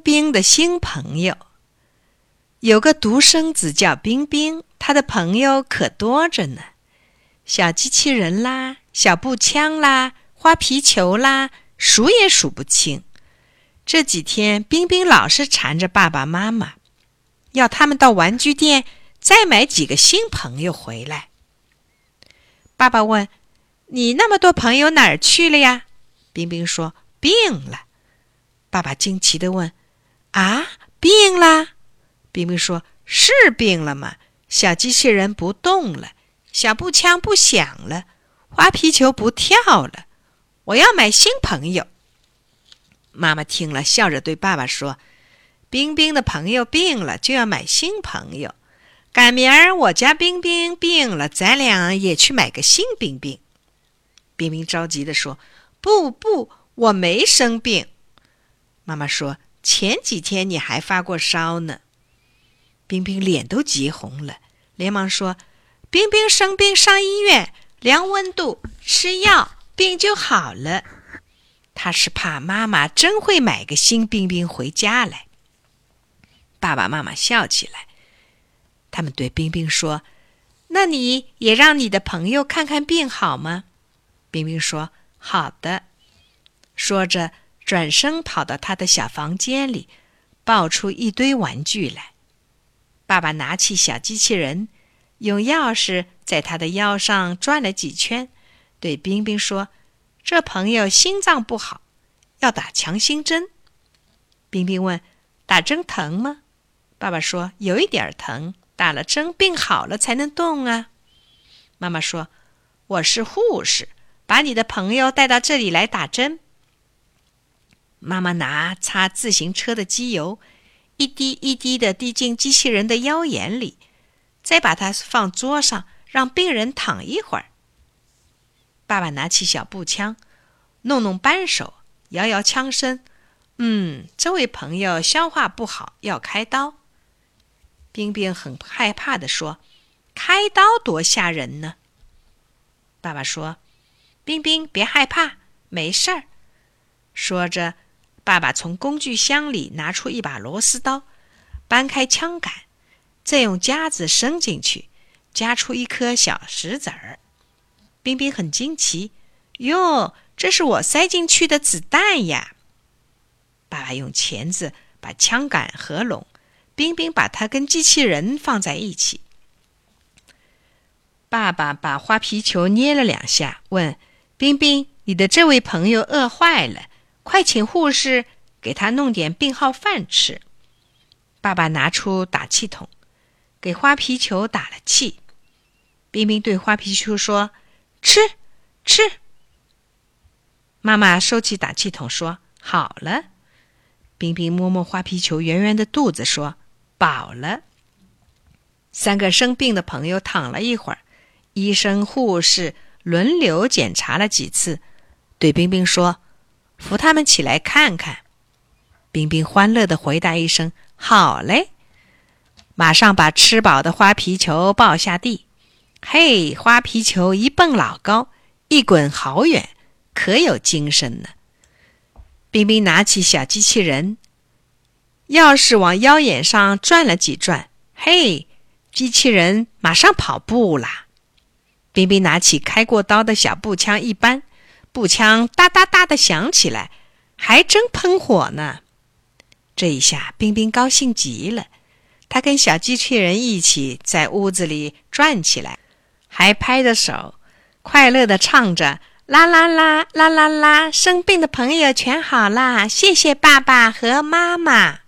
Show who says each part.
Speaker 1: 冰的新朋友。有个独生子叫冰冰，他的朋友可多着呢，小机器人啦，小步枪啦，花皮球啦，数也数不清。这几天，冰冰老是缠着爸爸妈妈，要他们到玩具店再买几个新朋友回来。爸爸问：“你那么多朋友哪儿去了呀？”冰冰说：“病了。”爸爸惊奇地问：“啊，病了？”冰冰说：“是病了吗？小机器人不动了，小步枪不响了，花皮球不跳了。我要买新朋友。”妈妈听了，笑着对爸爸说：“冰冰的朋友病了，就要买新朋友。赶明儿我家冰冰病了，咱俩也去买个新冰冰。”冰冰着急地说：“不不，我没生病。”妈妈说：“前几天你还发过烧呢。”冰冰脸都急红了，连忙说：“冰冰生病上医院量温度，吃药，病就好了。”他是怕妈妈真会买个新冰冰回家来。爸爸妈妈笑起来，他们对冰冰说：“那你也让你的朋友看看病好吗？”冰冰说：“好的。”说着，转身跑到他的小房间里，抱出一堆玩具来。爸爸拿起小机器人，用钥匙在他的腰上转了几圈，对冰冰说：“这朋友心脏不好，要打强心针。”冰冰问：“打针疼吗？”爸爸说：“有一点疼，打了针病好了才能动啊。”妈妈说：“我是护士，把你的朋友带到这里来打针。”妈妈拿擦自行车的机油。一滴一滴的滴进机器人的腰眼里，再把它放桌上，让病人躺一会儿。爸爸拿起小步枪，弄弄扳手，摇摇枪身。嗯，这位朋友消化不好，要开刀。冰冰很害怕地说：“开刀多吓人呢。”爸爸说：“冰冰别害怕，没事儿。”说着。爸爸从工具箱里拿出一把螺丝刀，搬开枪杆，再用夹子伸进去，夹出一颗小石子儿。冰冰很惊奇：“哟，这是我塞进去的子弹呀！”爸爸用钳子把枪杆合拢，冰冰把它跟机器人放在一起。爸爸把花皮球捏了两下，问冰冰：“你的这位朋友饿坏了。”快请护士给他弄点病号饭吃。爸爸拿出打气筒，给花皮球打了气。冰冰对花皮球说：“吃，吃。”妈妈收起打气筒说：“好了。”冰冰摸摸花皮球圆圆的肚子说：“饱了。”三个生病的朋友躺了一会儿，医生、护士轮流检查了几次，对冰冰说。扶他们起来看看，冰冰欢乐的回答一声：“好嘞！”马上把吃饱的花皮球抱下地。嘿，花皮球一蹦老高，一滚好远，可有精神呢。冰冰拿起小机器人，钥匙往腰眼上转了几转，嘿，机器人马上跑步啦。冰冰拿起开过刀的小步枪一扳。步枪哒哒哒的响起来，还真喷火呢！这一下，冰冰高兴极了。他跟小机器人一起在屋子里转起来，还拍着手，快乐的唱着：“啦啦啦啦啦啦，生病的朋友全好啦！谢谢爸爸和妈妈。”